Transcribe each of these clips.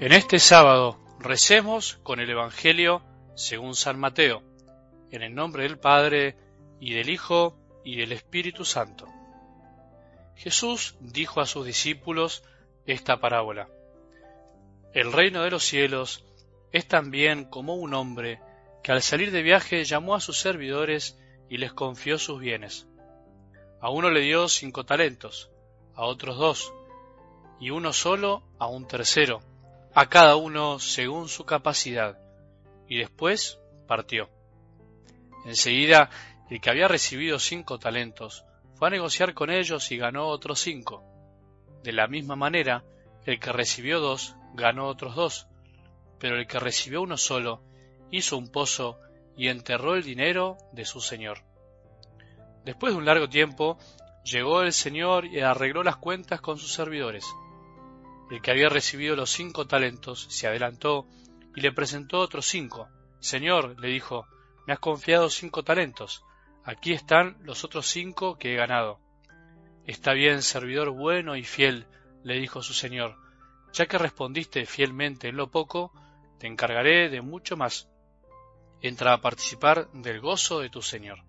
En este sábado recemos con el Evangelio según San Mateo, en el nombre del Padre, y del Hijo, y del Espíritu Santo. Jesús dijo a sus discípulos esta parábola. El reino de los cielos es también como un hombre que al salir de viaje llamó a sus servidores y les confió sus bienes. A uno le dio cinco talentos, a otros dos, y uno solo a un tercero, a cada uno según su capacidad, y después partió. Enseguida, el que había recibido cinco talentos fue a negociar con ellos y ganó otros cinco. De la misma manera, el que recibió dos ganó otros dos, pero el que recibió uno solo hizo un pozo y enterró el dinero de su señor. Después de un largo tiempo, llegó el señor y arregló las cuentas con sus servidores. El que había recibido los cinco talentos se adelantó y le presentó otros cinco. Señor, le dijo, me has confiado cinco talentos. Aquí están los otros cinco que he ganado. Está bien, servidor bueno y fiel, le dijo su señor. Ya que respondiste fielmente en lo poco, te encargaré de mucho más. Entra a participar del gozo de tu señor.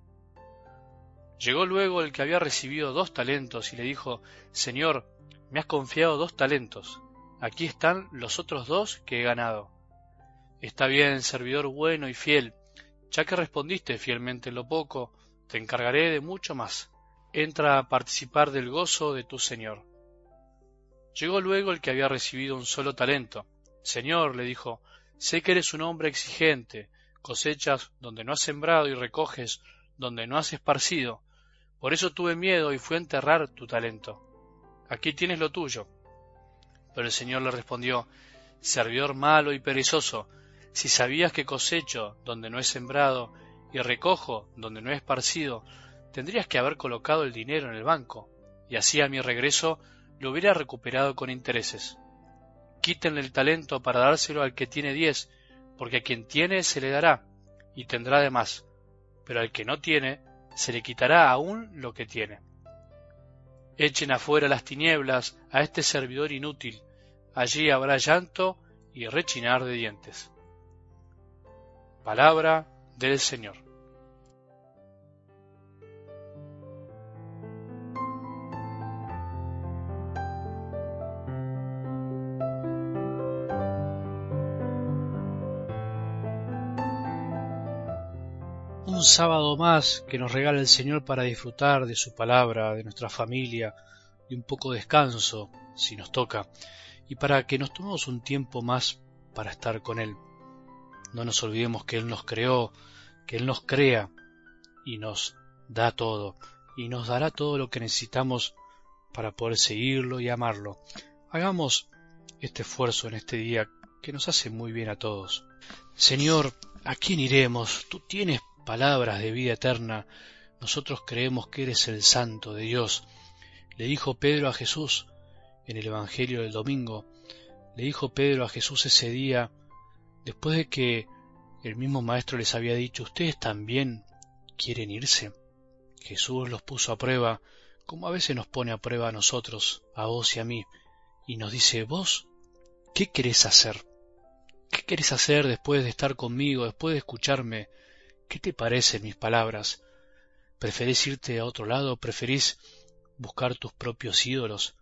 Llegó luego el que había recibido dos talentos y le dijo, Señor, me has confiado dos talentos. Aquí están los otros dos que he ganado. Está bien, servidor bueno y fiel. Ya que respondiste fielmente en lo poco, te encargaré de mucho más. Entra a participar del gozo de tu Señor. Llegó luego el que había recibido un solo talento. Señor, le dijo, sé que eres un hombre exigente, cosechas donde no has sembrado y recoges donde no has esparcido. Por eso tuve miedo y fui a enterrar tu talento aquí tienes lo tuyo. Pero el Señor le respondió, Servidor malo y perezoso, si sabías que cosecho donde no he sembrado y recojo donde no he esparcido, tendrías que haber colocado el dinero en el banco, y así a mi regreso lo hubiera recuperado con intereses. Quítenle el talento para dárselo al que tiene diez, porque a quien tiene se le dará, y tendrá de más, pero al que no tiene se le quitará aún lo que tiene. Echen afuera las tinieblas a este servidor inútil, allí habrá llanto y rechinar de dientes. Palabra del Señor. Un sábado más que nos regala el Señor para disfrutar de su palabra, de nuestra familia, de un poco de descanso, si nos toca, y para que nos tomemos un tiempo más para estar con Él. No nos olvidemos que Él nos creó, que Él nos crea y nos da todo, y nos dará todo lo que necesitamos para poder seguirlo y amarlo. Hagamos este esfuerzo en este día que nos hace muy bien a todos. Señor, ¿a quién iremos? Tú tienes palabras de vida eterna, nosotros creemos que eres el santo de Dios. Le dijo Pedro a Jesús en el Evangelio del domingo, le dijo Pedro a Jesús ese día, después de que el mismo Maestro les había dicho, ustedes también quieren irse. Jesús los puso a prueba, como a veces nos pone a prueba a nosotros, a vos y a mí, y nos dice, vos, ¿qué querés hacer? ¿Qué querés hacer después de estar conmigo, después de escucharme, ¿Qué te parecen mis palabras? ¿Preferís irte a otro lado? ¿Preferís buscar tus propios ídolos?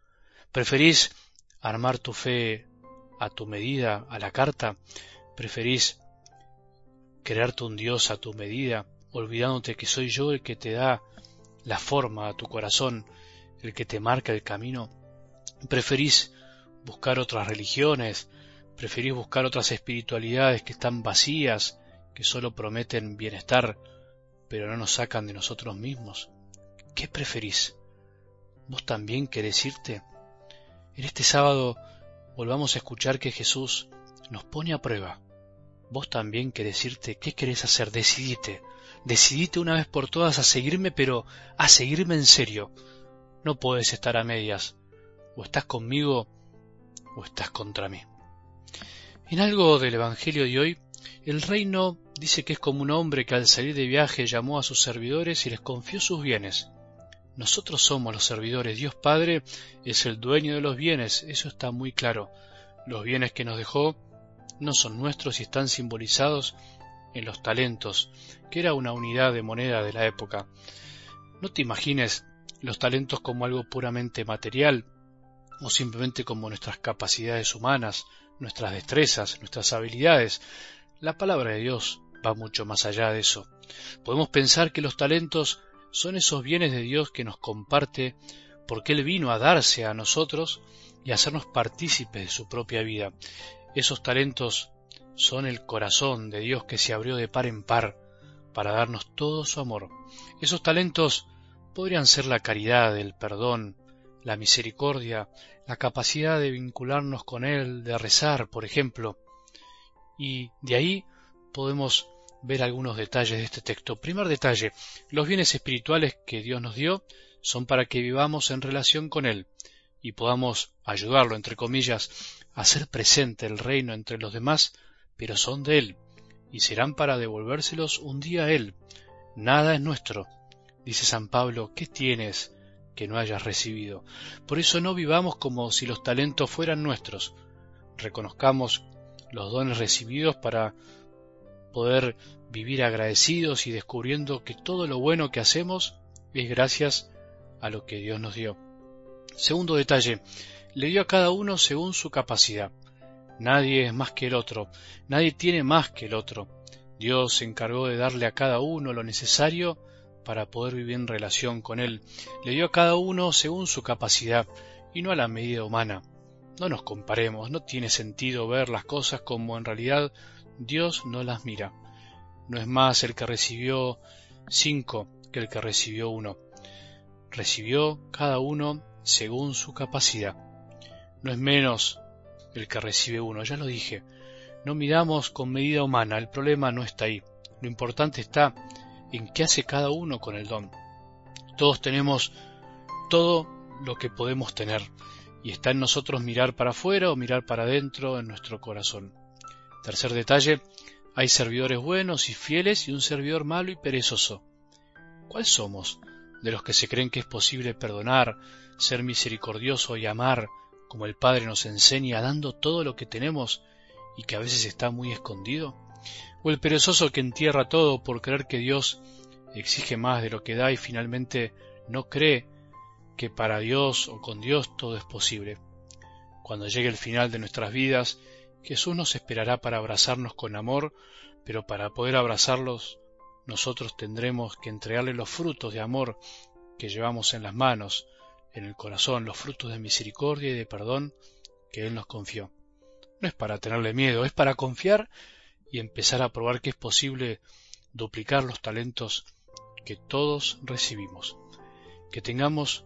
¿Preferís armar tu fe a tu medida, a la carta? ¿Preferís crearte un Dios a tu medida, olvidándote que soy yo el que te da la forma a tu corazón, el que te marca el camino? ¿Preferís buscar otras religiones? ¿Preferís buscar otras espiritualidades que están vacías, que solo prometen bienestar, pero no nos sacan de nosotros mismos? ¿Qué preferís? ¿Vos también querés irte? En este sábado volvamos a escuchar que Jesús nos pone a prueba. Vos también querés irte, ¿qué querés hacer? Decidite, decidite una vez por todas a seguirme, pero a seguirme en serio. No puedes estar a medias. O estás conmigo o estás contra mí. En algo del Evangelio de hoy el reino dice que es como un hombre que al salir de viaje llamó a sus servidores y les confió sus bienes. Nosotros somos los servidores, Dios Padre es el dueño de los bienes, eso está muy claro. Los bienes que nos dejó no son nuestros y están simbolizados en los talentos, que era una unidad de moneda de la época. No te imagines los talentos como algo puramente material o simplemente como nuestras capacidades humanas, nuestras destrezas, nuestras habilidades. La palabra de Dios va mucho más allá de eso. Podemos pensar que los talentos son esos bienes de Dios que nos comparte porque Él vino a darse a nosotros y a hacernos partícipes de su propia vida. Esos talentos son el corazón de Dios que se abrió de par en par para darnos todo su amor. Esos talentos podrían ser la caridad, el perdón, la misericordia, la capacidad de vincularnos con Él, de rezar, por ejemplo. Y de ahí podemos ver algunos detalles de este texto. Primer detalle, los bienes espirituales que Dios nos dio son para que vivamos en relación con Él y podamos ayudarlo, entre comillas, a hacer presente el reino entre los demás, pero son de Él, y serán para devolvérselos un día a Él. Nada es nuestro. Dice San Pablo, ¿qué tienes que no hayas recibido? Por eso no vivamos como si los talentos fueran nuestros. Reconozcamos los dones recibidos para poder vivir agradecidos y descubriendo que todo lo bueno que hacemos es gracias a lo que Dios nos dio. Segundo detalle, le dio a cada uno según su capacidad. Nadie es más que el otro, nadie tiene más que el otro. Dios se encargó de darle a cada uno lo necesario para poder vivir en relación con Él. Le dio a cada uno según su capacidad y no a la medida humana. No nos comparemos, no tiene sentido ver las cosas como en realidad Dios no las mira. No es más el que recibió cinco que el que recibió uno. Recibió cada uno según su capacidad. No es menos el que recibe uno, ya lo dije. No miramos con medida humana, el problema no está ahí. Lo importante está en qué hace cada uno con el don. Todos tenemos todo lo que podemos tener y está en nosotros mirar para afuera o mirar para adentro en nuestro corazón. Tercer detalle, hay servidores buenos y fieles y un servidor malo y perezoso. ¿Cuál somos? ¿De los que se creen que es posible perdonar, ser misericordioso y amar como el Padre nos enseña, dando todo lo que tenemos y que a veces está muy escondido? ¿O el perezoso que entierra todo por creer que Dios exige más de lo que da y finalmente no cree que para Dios o con Dios todo es posible? Cuando llegue el final de nuestras vidas Jesús nos esperará para abrazarnos con amor, pero para poder abrazarlos nosotros tendremos que entregarle los frutos de amor que llevamos en las manos, en el corazón, los frutos de misericordia y de perdón que Él nos confió. No es para tenerle miedo, es para confiar y empezar a probar que es posible duplicar los talentos que todos recibimos. Que tengamos